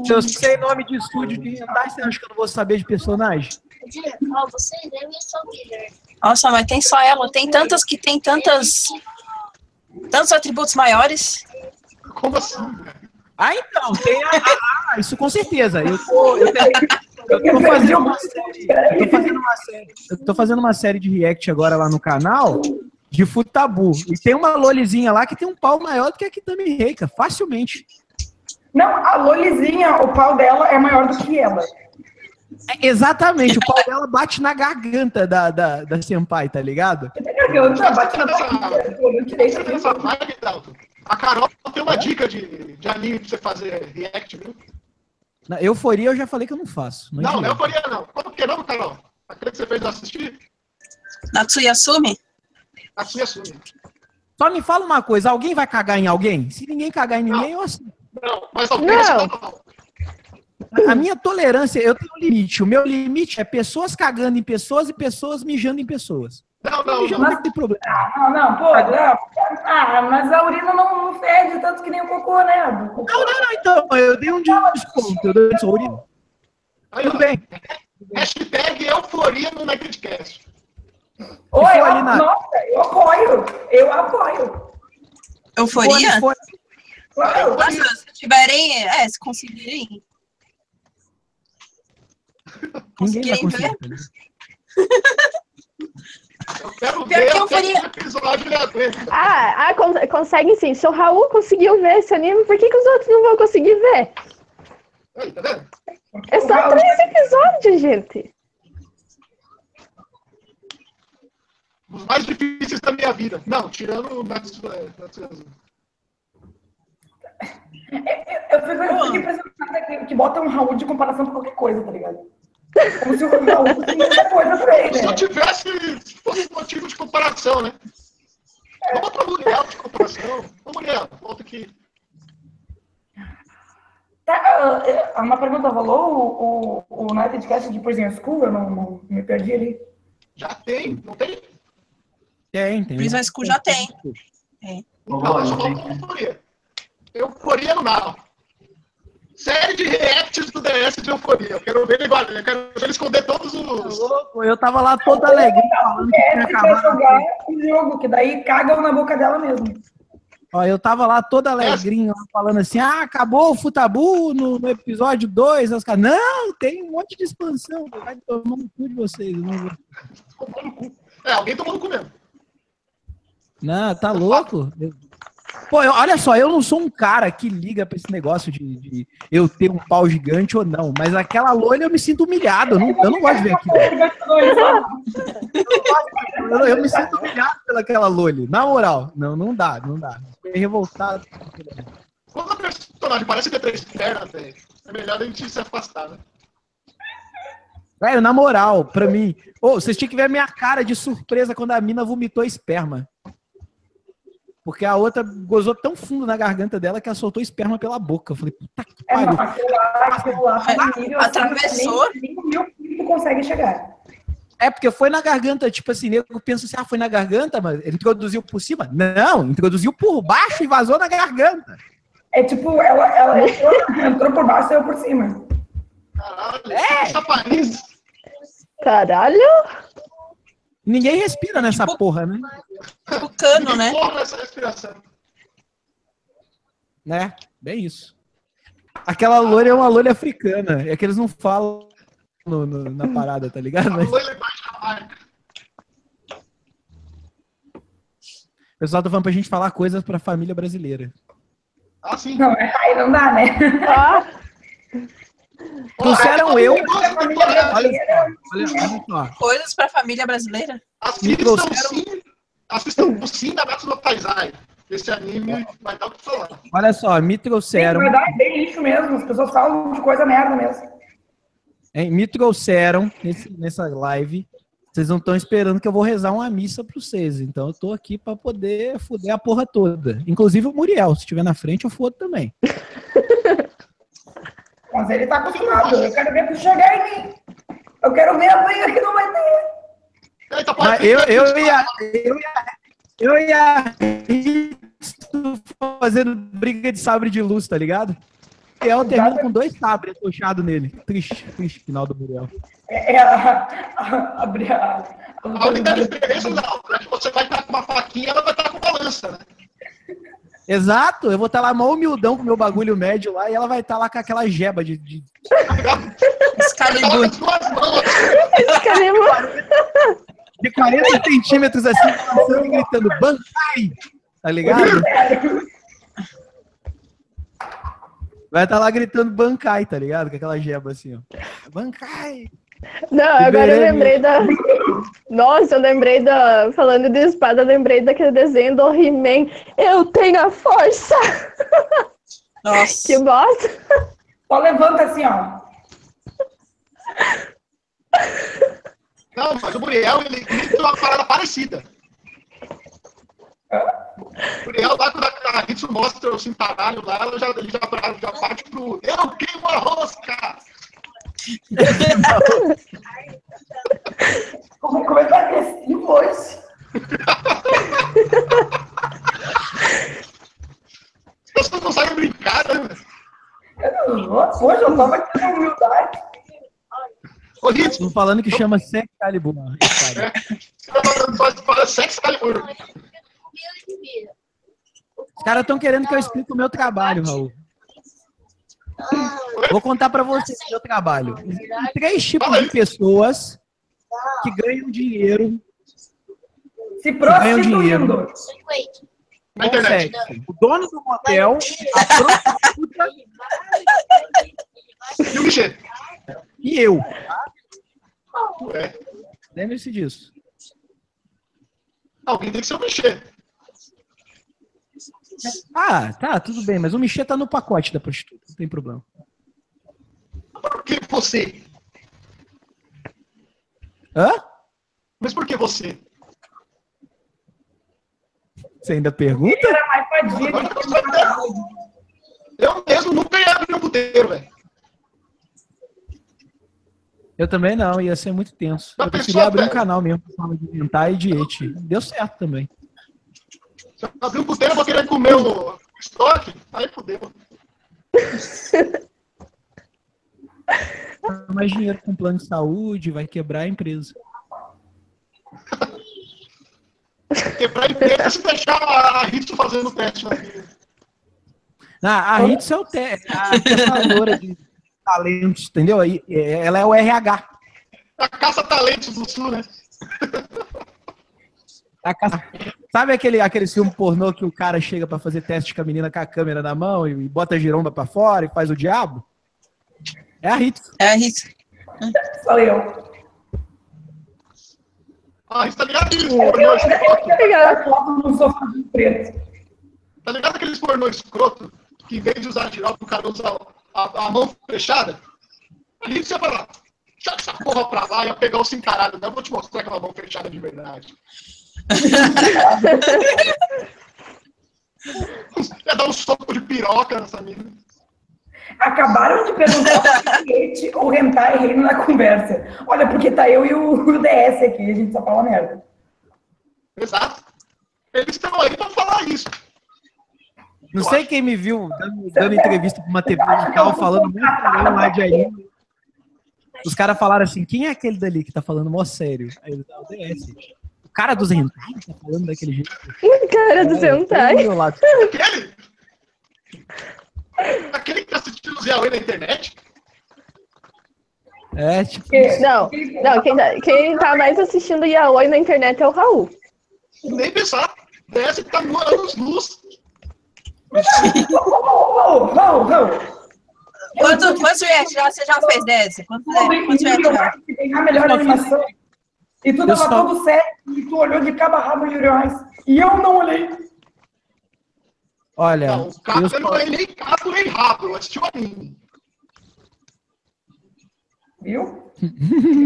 se eu sei nome de estúdio de hentai, você acha que eu não vou saber de personagem? Ó, você deve só Guilherme. Nossa, mas tem só ela. Tem tantas que tem tantas. Tantos atributos maiores. Como assim? Ah, então, tem a, a- a- isso com certeza. Eu tô, eu, tenho- eu tô fazendo uma série, eu tô fazendo uma série, eu tô fazendo uma série de react agora lá no canal de Futabu. E tem uma lolizinha lá que tem um pau maior do que a Kitami Reika, facilmente. Não, a Lolizinha, o pau dela é maior do que ela. É, exatamente, o pau dela bate na garganta da, da, da Senpai, tá ligado? Garganta, bate na barriga. A Carol tem uma dica de, de anime pra você fazer react, viu? Na euforia eu já falei que eu não faço. Não, Não, não é euforia, não. Como que não, Carol? Aquele que você fez eu assistir? Natsuyasumi? Assim assume. Só me fala uma coisa, alguém vai cagar em alguém? Se ninguém cagar em ninguém, eu assisto. Não, mas alguém Não. assim, não. A minha tolerância, eu tenho um limite. O meu limite é pessoas cagando em pessoas e pessoas mijando em pessoas. Não, não, Mijando não. não tem problema. Ah, não, não, pô, não. Ah, mas a urina não, não fede tanto que nem o cocô, né? O cocô- Não, não, não, então, eu dei um desconto. Eu dei um desconto. Tudo bem. Hashtag euforia no Nakedcast. Oi, eu, ali na- nossa, eu apoio. Eu apoio. Euforia? Se for- Claro. Nossa, se tiverem. É, se conseguirem. Conseguirem conseguir. ver. Eu quero Pior ver que euforia- esse episódio aguenta. Ah, ah con- consegue sim. Se o Raul conseguiu ver esse anime, por que, que os outros não vão conseguir ver? Aí, tá? É só três episódios, gente. Os mais difíceis da minha vida. Não, tirando o é, Natsu- Eu fico, eu fico impressionada que, que bota um Raul de comparação com qualquer coisa, tá ligado? Como se o Raul muita coisa também, Se eu né? tivesse se fosse motivo de comparação, né? Vamos pra Muriel de comparação. Ô, Muriel, volta aqui. Tá, ah, ah, uma pergunta rolou o, o, o Nightcast de Prison School? Eu não, não me perdi ali. Já tem, não tem? Tem, tem. Prison School já tem. Só falta euforia. Euforia no mal. Série de reacts do DS de euforia. Eu quero ver ele igual. Eu quero ver ele esconder todos os. Eu tava lá todo alegre falando que tinha É, pra acabado. jogar o jogo, que daí cagam na boca dela mesmo. Ó, eu tava lá todo alegrinho, falando assim: ah, acabou o Futabu no, no episódio 2. Os caras, não, tem um monte de expansão. Vai tomar no cu de vocês. Não, vou." Tomou no cu. É, alguém tomou no cu mesmo. Não tá louco? Pô, eu- olha só, eu não sou um cara que liga pra esse negócio de, de eu ter um pau gigante ou não, mas aquela loira eu me sinto humilhado. Eu não, eu não gosto de ver aquilo. Eu, eu me sinto humilhado pelaquela Loli. Na moral, não, não dá, não dá. Fiquei revoltado. Quando a personagem parece ter três pernas, velho, é melhor a gente se afastar, né? Velho, na moral, pra mim. Ô, vocês tinham que ver a minha cara de surpresa quando a mina vomitou esperma. Porque a outra gozou tão fundo na garganta dela que ela soltou esperma pela boca. Eu falei, puta que É, pariu. não, aquilo lá, aquilo lá nível assim, Atravessou. nem, nem o meu filho consegue chegar. É porque foi na garganta, tipo assim, nego pensa assim, ah, foi na garganta, mas ele introduziu por cima? Não, introduziu por baixo e vazou na garganta. É tipo, ela, ela entrou, entrou por baixo e saiu por cima. Caralho, É. Caralho. Ninguém respira nessa Tipo- porra, né? O cano, né? Porra essa respiração. Né? Bem isso. Aquela loira é uma loira africana. É que eles não falam no- no- na parada, tá ligado? Mas o pessoal tá falando pra gente falar coisas pra família brasileira. Ah, sim. Não, aí não dá, né? Ó, Trouxeram eu. Olha só. Coisas pra família brasileira. Assistam trouxeram- sim. Assistam o sim da Natsu no Taizai. Esse anime vai dar o que falar. Olha só, me Sim, trouxeram, vai dar bem lixo mesmo. As pessoas falam de coisa merda mesmo. me trouxeram nesse- nessa live. Vocês não estão esperando que eu vou rezar uma missa pra vocês. Então eu tô aqui pra poder foder a porra toda. Inclusive o Muriel, se estiver na frente, eu fodo também. <laughs> Mas ele tá acostumado. Eu quero ver tu chegar em mim. Eu quero ver a briga que não vai ter. Eita, eu, eu ia. Eu ia. Eu ia fazendo briga de sabre de luz, tá ligado? E eu termino com dois sabres atochados nele. Triste, triste final do Muriel. É, é a, a, a, A única diferença não, é que você vai estar com uma faquinha, ela vai estar com uma lança, né? Exato, eu vou estar lá mó humildão com o meu bagulho médio lá e ela vai estar lá com aquela jeba de. de... <laughs> Excalibur. Coloca as duas mãos. Excalibur. de 40 centímetros assim, passando e gritando Bankai! Tá ligado? Vai estar lá gritando Bankai, tá ligado? Com aquela jeba assim, ó. Bankai! Não, agora eu lembrei da. Nossa, eu lembrei da. Falando de espada, eu lembrei daquele desenho do He-Man. Eu tenho a força! Nossa. <laughs> Que bosta! Só levanta assim, ó. Não, mas o Muriel, ele grita uma parada parecida. O Muriel, lá quando a Ritsu mostra o cintaralho lá, ela já, ele já, já parte pro Eu queimo a rosca! Como, <laughs> como é que é agressivo hoje? As pessoas não sabem brincar, né? Nossa, hoje eu tava aqui na humildade. Ô, Tô falando que chama Excalibur. espada. você fala sexo Calibur. Os caras estão querendo que eu explique o meu trabalho, Raul. <laughs> Vou contar pra vocês o meu trabalho. Existem três tipos de pessoas que ganham dinheiro Se Ganha um dinheiro. Na internet. sexo. O dono do motel, a prostituta E o Michê? e eu. Ué, Lembre-se disso. alguém tem que ser o Michê. Ah, tá, tudo bem, mas o Michê tá no pacote da prostituta, não tem problema. Por que você? Hã? Mas por que você? Você ainda pergunta? Que Eu mesmo nunca ia abrir um puteiro, velho. Eu também não, ia ser muito tenso. Eu preferia abrir um canal mesmo pra falar de hentai e de. Deu certo também. Se eu abrir um puteiro, eu vou querer comer o estoque. Aí fudeu. Mais dinheiro com plano de saúde, vai quebrar a empresa. Quebrar a empresa se deixar a Ritsu fazendo o teste. Né? Ah, a Ritz é o te a testadora de talentos, entendeu? Aí, é, Ela é o RH. A caça-talentos do Sul, né? A caça- Sabe aquele, aquele filme pornô que o cara chega pra fazer teste com a menina com a câmera na mão e bota a giromba pra fora e faz o diabo? É a Ritz. É isso. Sou eu. Ah, tá ligado aqueles pornô escroto? Obrigada. Foto no sofá preto. Tá ligado aqueles pornô escroto? Que em vez de usar girope, o cara usa a, a mão fechada? A Ritsu ia falar, joga essa porra pra lá e ia pegar o. Não, eu vou te mostrar aquela mão fechada de verdade. Ia dar um soco de piroca nessa mina. Acabaram de perguntar se <laughs> o hentai reino na conversa. Olha, porque tá eu e o, <laughs> DS aqui, a gente só fala merda. Exato. Eles estão aí pra falar isso. Não sei quem me viu dando, dando entrevista pra uma TV local falando muito bem lá de anime. Os caras falaram assim, quem é aquele dali que tá falando mó sério? Aí ele tá o DS. Cara dos hentai tá falando daquele jeito. <laughs> Cara do É, do lado. Aquele? Aquele que tá assistindo os Yaoi na internet? É, tipo, Não, não quem, tá, quem tá mais assistindo Yaoi na internet é o Raul. Nem pensar. DS que tá no anos luz. Oh, oh, oh, Quanto, quantos reais já, você já fez dessa? Quantos, quantos reais? Que tem a melhor animação. E tu tava só- todo sério e tu olhou de cabo a rabo Yuri on Ice. E eu não olhei. olha, Não, o eu eu não é nem Caco nem Rabo. Eu assisti o anime. Viu?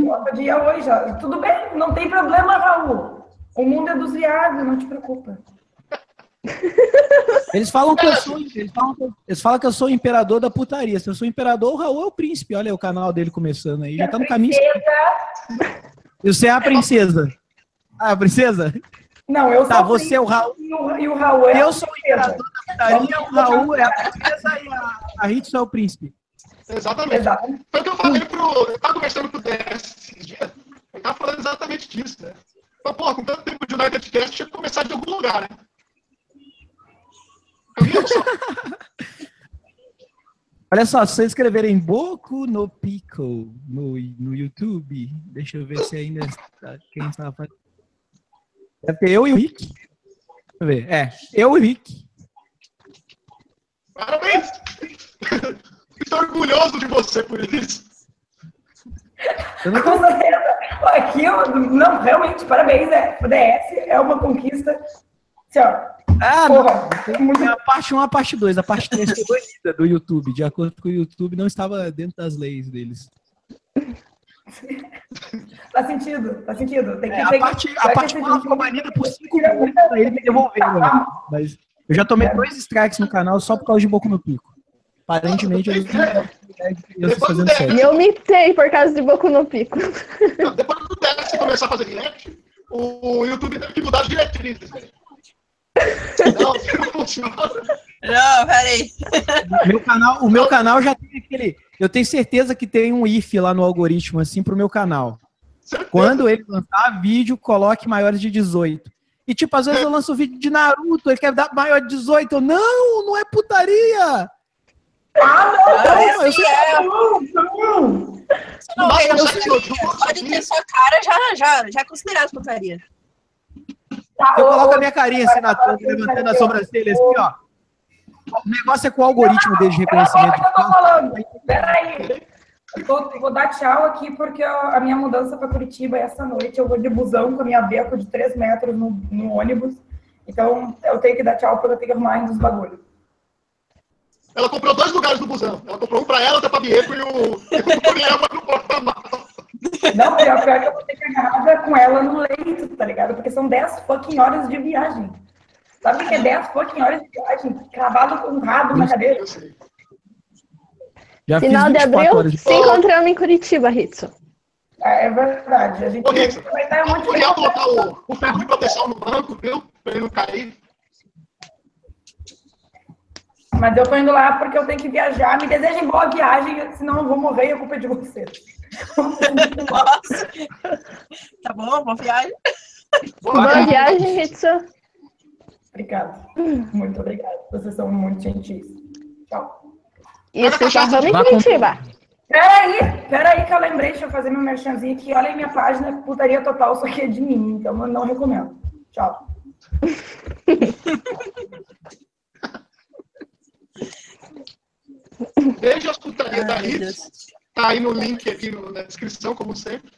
Gosta de Yaoi já. Tudo bem, não tem problema, Raul. O mundo é dos viados, não te preocupa. <laughs> Eles falam que eu sou. Eles falam, que eu- eles falam que eu sou o imperador da putaria. Se eu sou o imperador, o Raul é o príncipe. Olha aí o canal dele começando aí. Já tá no caminho. <laughs> E você é a princesa. Ah, princesa? Não, eu sou Tá, o você é o Raul. e o- e o Raul é Eu a sou o imperador da o Raul é a princesa e a, a Ritsu é o príncipe. Exatamente. Exato. Foi o que eu falei pro. Eu tava conversando com o DS esses dias. Eu tava falando exatamente disso, né? Mas, pô, com tanto tempo de United Cast, tinha que começar de algum lugar, né? Eu vi, eu só- Olha só, se vocês escreverem Boku no Pico no, no YouTube, deixa eu ver se ainda está, quem está fazendo. Deve ter eu e o Rick. Deixa eu ver. É, eu e o Rick. Parabéns! Estou orgulhoso de você por isso. Eu não Com certeza. Aqui, eu, não, realmente, parabéns. É, o DS é uma conquista. Assim, ó, Ah, porra, tem muito É a parte 1 a parte 2. A parte 3 foi banida do YouTube. De acordo com o YouTube, não estava dentro das leis deles. Faz sentido, faz sentido. Tem que, É, a tem que- parte, vai a que parte esse 1 ela jogo ficou banida que- por 5 minutos pra ele me devolver. né? Mas eu já tomei dois strikes no canal só por causa de Boku no Pico. Aparentemente, eles não fazendo E sério. eu mitei por causa de Boku no Pico. Não, depois do DS começar a fazer direct, o YouTube teve que mudar as diretrizes. Não, não funciona. Não, peraí. Meu canal, o meu canal já tem aquele. Eu tenho certeza que tem um if lá no algoritmo, assim, pro meu canal. Certeza. Quando ele lançar vídeo, coloque maiores de 18. E, tipo, às vezes eu lanço vídeo de Naruto, ele quer dar maior de 18. Eu, não, não é putaria! Ah, eu assim, sei- é, não, não. você não Nossa, não eu- pode ter sua cara já, já, já é considerado putaria. Tá, Eu ô, coloco ô, a minha carinha assim na tela, levantando a sobrancelha assim, ó. O negócio é com o algoritmo dele de reconhecimento de eu tô falando. Peraí. Eu vou, vou dar tchau aqui porque a a minha mudança para Curitiba é essa noite. Eu vou de busão com a minha beco de 3 metros no, no ônibus. Então eu tenho que dar tchau porque eu tenho que arrumar ainda os bagulhos. Ela comprou dois lugares no busão. Ela comprou um pra ela, outro pra Bieco e o, e o Uriel no porta-malas. Não, pior, pior que eu vou ter que agarrada com ela no leito, tá ligado? Porque são 10 fucking horas de viagem. Sabe o que é 10 fucking horas de viagem? Cravado com um rabo na cadeira. Eu sei. Já Final de 24 abril, de se encontramos em Curitiba, Ritsu. É, é verdade. A gente Ô, Rick, vai dar um monte O de colocar o, o ferro de proteção no banco, viu? Pra ele não cair. Mas eu tô indo lá porque eu tenho que viajar. Me desejem boa viagem, senão eu vou morrer e a culpa é de vocês. <laughs> Nossa. Tá bom, boa viagem. Boa viagem, Ritsu. Obrigado. Muito obrigado. Vocês são muito gentis. Tchau. Isso, já vamos em Curitiba. Peraí, peraí que eu lembrei, deixa eu fazer meu merchanzinho aqui. Olha aí minha página, putaria total, só que é de mim, então eu não recomendo. Tchau. Veja as putarias da Ai, Tá aí no link aqui no- na descrição, como sempre.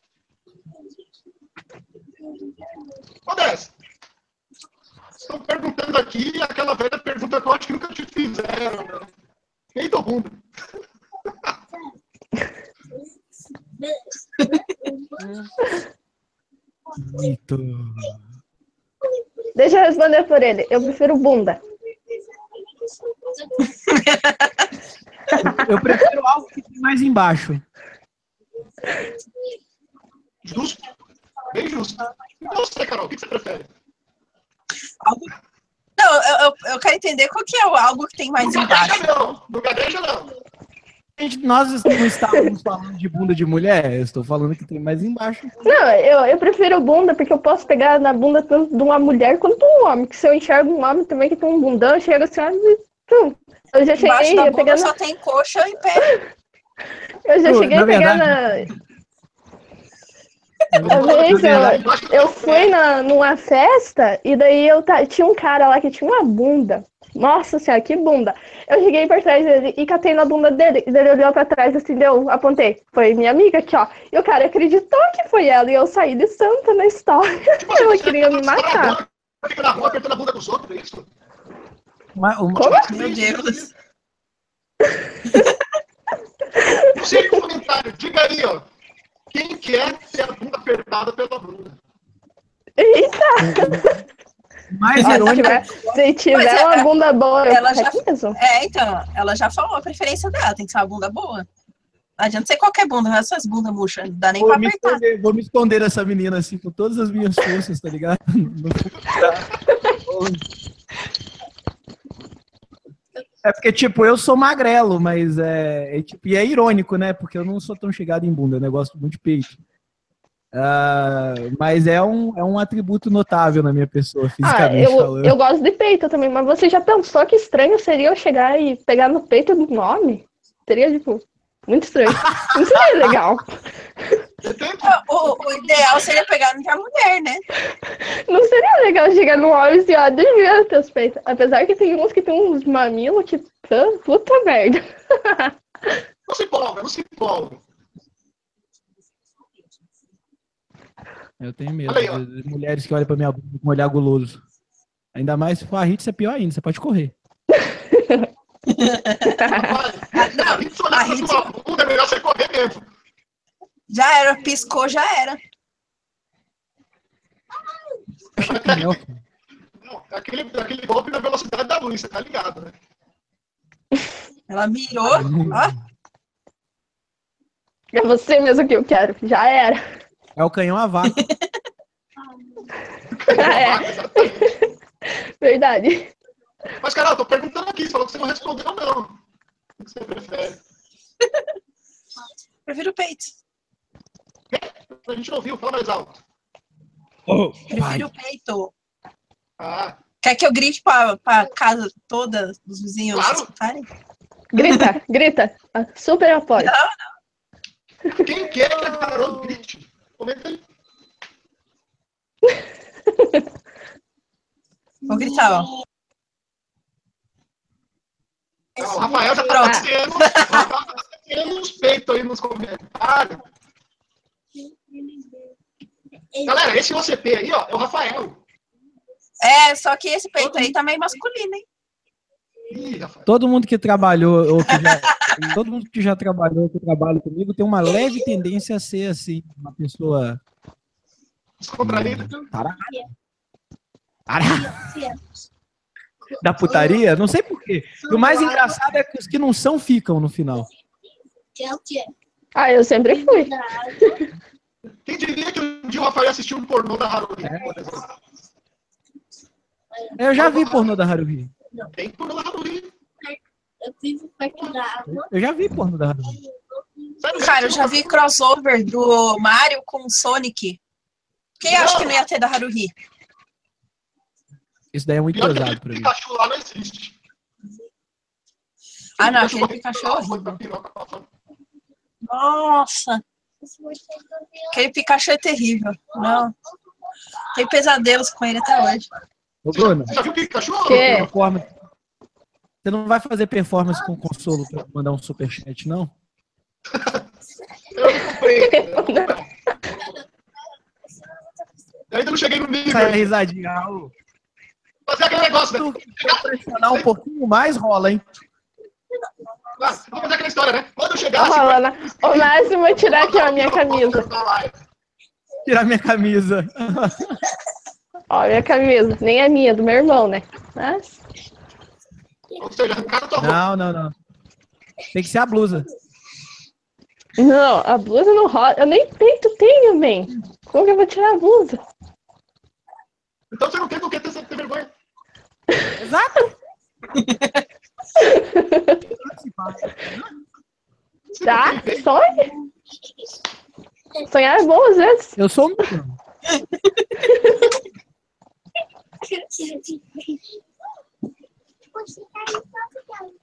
Dez, estão perguntando aqui aquela velha pergunta que eu acho que nunca te fizeram, né? Quem do mundo? Muito. Deixa eu responder por ele. Eu prefiro bunda. <laughs> Eu prefiro algo que tem mais embaixo. Justo. Bem justo. E você, Carol, o que você prefere? Algo... Não, eu, eu, eu quero entender qual que é o algo que tem mais No embaixo. não. No não. Gente, Nós não estávamos falando de bunda de mulher, eu estou falando que tem mais embaixo. Não, eu, eu prefiro bunda porque eu posso pegar na bunda tanto de uma mulher quanto de um homem. Que se eu enxergo um homem também que tem um bundão, eu chego assim, e tum. Eu já Embaixo cheguei da a bunda pegar só na, tem coxa e pé. eu já Pô, cheguei na a pegar verdade- na. Uma vez eu, eu fui na, numa festa e daí eu ta- tinha um cara lá que tinha uma bunda. Nossa senhora, que bunda. Eu cheguei por trás dele e catei na bunda dele. E ele olhou pra trás assim, deu, apontei. Foi minha amiga aqui, ó. E o cara acreditou que foi ela e eu saí de santa na história. <laughs> Tipo Ela queria me fica na matar. rua, na rua apertando a bunda dos outros, é isso? Uma- uma- Como? Meu Deus. Seria um comentário. Diga aí, ó. Quem quer ter a bunda apertada pela bunda? Eita! mais <laughs> Se irônico. tiver, se tiver Mas é- uma bunda boa, ela fico já- mesmo. É, então, ela já falou a preferência dela, tem que ser uma bunda boa. Não adianta ser qualquer bunda, essas bundas murchas, não dá nem Vou pra me, apertar. esconder, vou me esconder dessa menina assim, com todas as minhas forças, tá ligado? <laughs> <laughs> É porque, tipo, eu sou magrelo, mas é, é, tipo, e é irônico, né? Porque eu não sou tão chegado em bunda, eu gosto muito de peito. Ah, mas é um, é um atributo notável na minha pessoa, Ah, fisicamente eu, falando. eu gosto de peito também, mas você já pensou que estranho seria eu chegar e pegar no peito do nome? Seria, tipo, muito estranho. Não seria legal. <laughs> O, o ideal seria pegar no de mulher, né? Não seria legal chegar no homem e ó, devia teus peitos. Apesar que tem uns que tem uns mamilos que. Puta merda. <laughs> Não se empolga, não se empolga. Eu tenho medo Olha aí, de, de mulheres que olham pra minha bunda com um olhar guloso. Ainda mais se for a Ritz, é pior ainda, você pode correr. Rapaz, <laughs> a olhar a pra gente- sua bunda, é melhor você correr mesmo. Já era, piscou, já era. Não, aquele, aquele golpe na velocidade da luz, você tá ligado, né? Ela mirou, ó, É você mesmo que eu quero. Já era. É o canhão a. <laughs> Já é. Verdade. Mas, Carol, eu tô perguntando aqui, você falou que você não respondeu, não. O que você prefere? prefiro o peito. A gente não ouviu, fala mais alto. Prefiro o peito. Ah, Quer que eu grite pra, pra casa toda dos vizinhos Claro. escutarem? Grita, grita. Super apoio. quem quer que a Carol grite? Comenta aí. Vou gritar, ó. Ah, o Rafael já tá batendo, Rafael tá batendo peitos aí nos comentários. Galera, esse OCP aí, ó, é o Rafael. É, só que esse peito aí tá meio masculino, hein? Ih. Todo mundo que trabalhou, ou que já, <laughs> todo mundo que já trabalhou, que trabalha comigo, tem uma leve tendência a ser assim, uma pessoa. Para. Da putaria? Não sei porquê. O mais engraçado é que os que não são ficam no final. Que é? Ah, eu sempre fui. <laughs> Quem diria que um dia o Rafael assistiu um pornô da Haruhi? exemplo? Eu já vi pornô da Haruhi. Tem pornô da Haruhi. Eu vivo perto da água. Eu já vi pornô da Haruhi. Cara, eu já vi crossover do Mario com Sonic. Quem acha que não ia ter da Haruhi? Isso daí é muito Pior pesado pra mim. Pikachu lá não existe. Ah, não, aquele Pikachu é horrível. Nossa, aquele Pikachu é terrível. Não. Tem pesadelos com ele até hoje. Ô, Bruno, Você já viu o Pikachu? Que? performance. Você não vai fazer performance com consolo pra mandar um superchat, não? Eu não comprei. Eu ainda não cheguei no nível. Sai risadinha. Raul. Fazer aquele negócio, né? Se pressionar um pouquinho mais, rola, hein? Ah, Vamos fazer aquela história, né? Quando eu chegar... Ó, Rolana, o máximo é tirar aqui ó, a minha camisa. Tirar minha camisa. Ó, minha camisa. Nem é minha, do meu irmão, né? Mas. Ou seja, arrancar a tua roupa. Não, não, não. Tem que ser a blusa. Não, a blusa não rola. Eu nem peito tenho, man. Como que eu vou tirar a blusa? Então você não tem por que ter vergonha. Exato. <laughs> Tá? Sonha? Sonhar é bom às vezes. Eu sou um.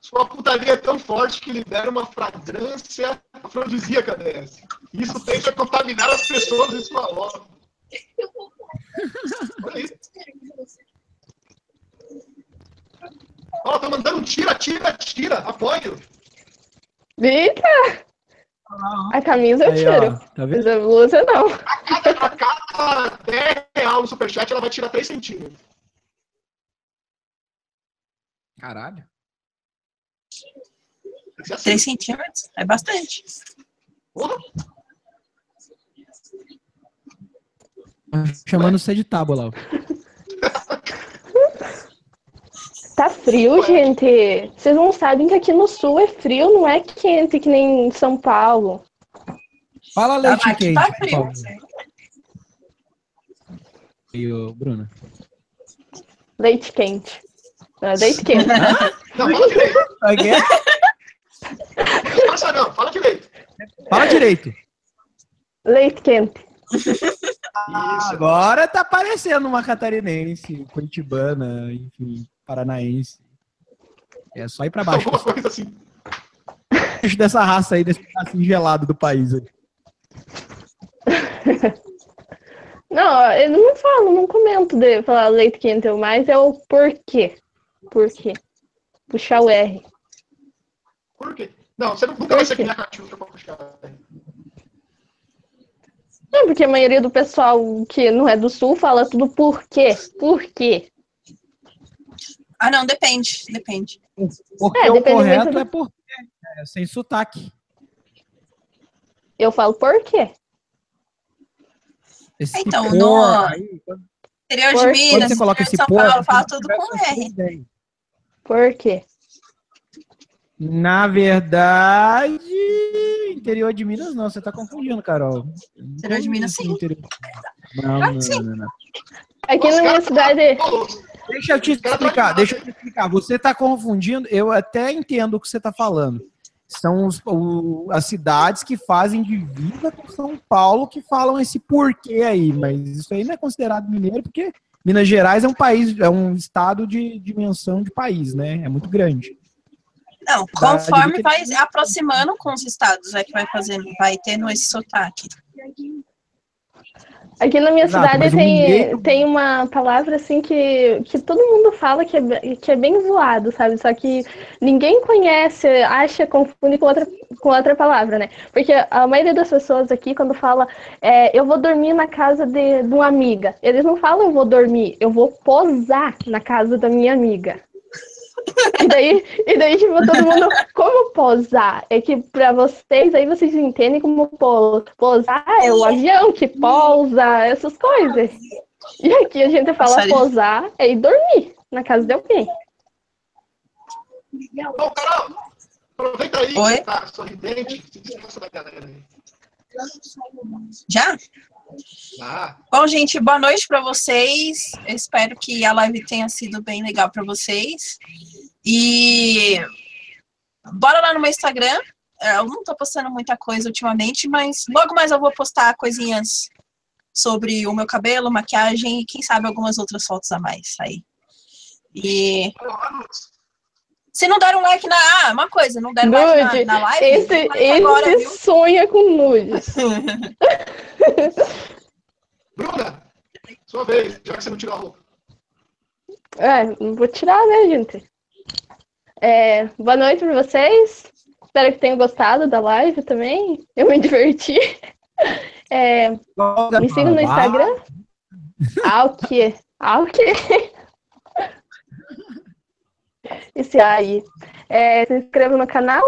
Sua putaria é tão forte que libera uma fragrância afrodisíaca dessa. Isso tende a contaminar as pessoas em sua volta. Olha isso. Ó, tá mandando tira, tira, tira. Apoio. Eita! A camisa eu Aí, ó. tiro. Tá vendo? Mas a blusa não. A cada, a cada 10 real no superchat, ela vai tirar 3 centímetros. Caralho. Tem que ser assim. 3 centímetros é bastante. Porra. Chamando você de tábua lá. ó. Tá frio, gente. Vocês não sabem que aqui no sul é frio, não é quente que nem em São Paulo. Fala leite Aqui quente, tá frio. E o Bruna? Leite quente. Não, é leite quente. <laughs> Não, fala direito. <laughs> É? Passa não, fala direito. Fala direito. leite quente. Isso. <laughs> Agora tá parecendo uma catarinense, curitibana, enfim, paranaense. É só ir pra baixo. Alguma coisa assim. Dessa raça aí, desse pedacinho gelado do país. aí. <laughs> Não, eu não falo, não comento de falar leite quente, eu mais é o porquê. Por quê? Puxar o R. Por quê? Não, você nunca vai ser que nem a pra puxar. Não, porque a maioria do pessoal que não é do sul fala tudo por quê? Por quê? Ah, não, depende, depende. Porque É, o depende correto muito do- é por é, sem sotaque. Eu falo por quê? Esse Então, por no- aí, Interior de Minas, quando você coloca interior de esse São por, Paulo, fala tudo com R. Por quê? Na verdade, interior de Minas não, você tá confundindo, Carol. Interior de Minas, sim. Interior- não, não, não, não. Aqui na minha cidade. Deixa eu te explicar, deixa eu te explicar. Você tá confundindo, eu até entendo o que você tá falando. São os- o- as cidades que fazem divisa com São Paulo que falam esse porquê aí, mas isso aí não é considerado mineiro porque Minas Gerais é um país, é um estado de dimensão de país, né? É muito grande. Não, conforme vai aproximando com os estados, é que vai fazendo, vai tendo esse sotaque. Aqui na minha Exato, cidade tem, mineiro- tem uma palavra assim que, que todo mundo fala que é, que é bem zoado, sabe? Só que ninguém conhece, acha, confunde com outra, com outra palavra, né? Porque a maioria das pessoas aqui, quando fala é, eu vou dormir na casa de, de uma amiga, eles não falam eu vou dormir, eu vou posar na casa da minha amiga. E daí, e daí, tipo, todo mundo, como posar? É que pra vocês, aí vocês entendem como po- posar é o avião que pousa, essas coisas. E aqui a gente fala Passarinho. posar é ir dormir na casa de alguém. Bom, Carol, aproveita aí Oi? tá sorridente. Se descansa da galera aí. Já? Ah, Bom, gente, boa noite para vocês. Eu espero que a live tenha sido bem legal para vocês. E bora lá no meu Instagram. É, Eu não tô postando muita coisa ultimamente, mas logo mais eu vou postar coisinhas sobre o meu cabelo, maquiagem e quem sabe algumas outras fotos a mais aí. E se não der um like na. Ah, uma coisa, não der like Nude, na, na live, Esse, like agora, esse viu? sonha com nudes. <laughs> Bruna, sua vez, já que você não tirou a roupa. É, não vou tirar, né, gente? É, boa noite pra vocês. Espero que tenham gostado da live também. Eu me diverti. <laughs> É, me sigam no Instagram. Ah, o quê? Ah, o quê? Esse aí. É, se inscreva no canal.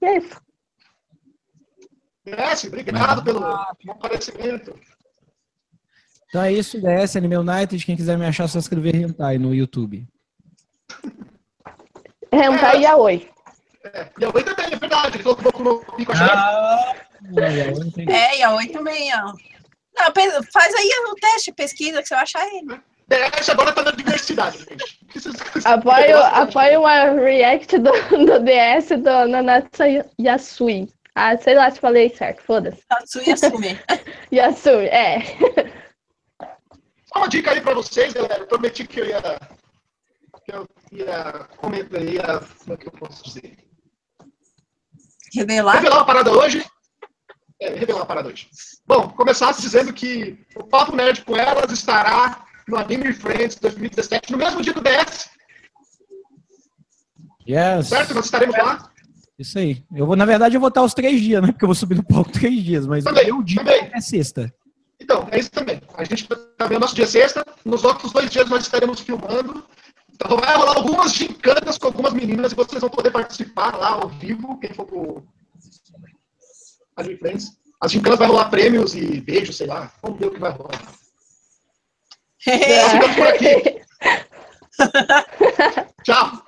E é isso. Messi, obrigado pelo comparecimento. Então é isso, DS Anime United. Quem quiser me achar, é só escrever Hentai no YouTube. Hentai. É, e a Oi também, é verdade. Ele falou que colocou no pico a Ah, É, e a Oi também, ó. Não, faz aí o teste, pesquisa que você vai achar ele. DS agora tá na diversidade, gente. <laughs> Apoio, apoio uma react do, do DS do Nanatsu Yasui. Ah, sei lá se falei certo, foda-se. Tatsu e assume. Yasui, é. Só uma dica aí pra vocês, galera. Eu prometi que eu ia. Que eu ia comentar. Ia, como é que eu posso dizer? Revelar. Revelar uma parada hoje. É, revelar uma parada hoje. Bom, começar dizendo que o Papo Nerd com elas estará no Anime Friends 2017, no mesmo dia do DS, Yes. certo? Nós estaremos lá. Isso aí. Eu vou, na verdade, eu vou estar os três dias, né? Porque eu vou subir no palco três dias, mas Também, meu dia também. é sexta. Então, é isso também. A gente vai ver o nosso dia sexta. Nos outros dois dias nós estaremos filmando. Então vai rolar algumas gincanas com algumas meninas e vocês vão poder participar lá ao vivo, quem for pro Anime Friends. As gincanas vai rolar prêmios e beijos, sei lá. Vamos ver o que vai rolar. <laughs> Nós ficamos por aqui. Tchau.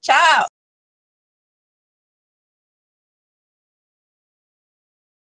Tchau!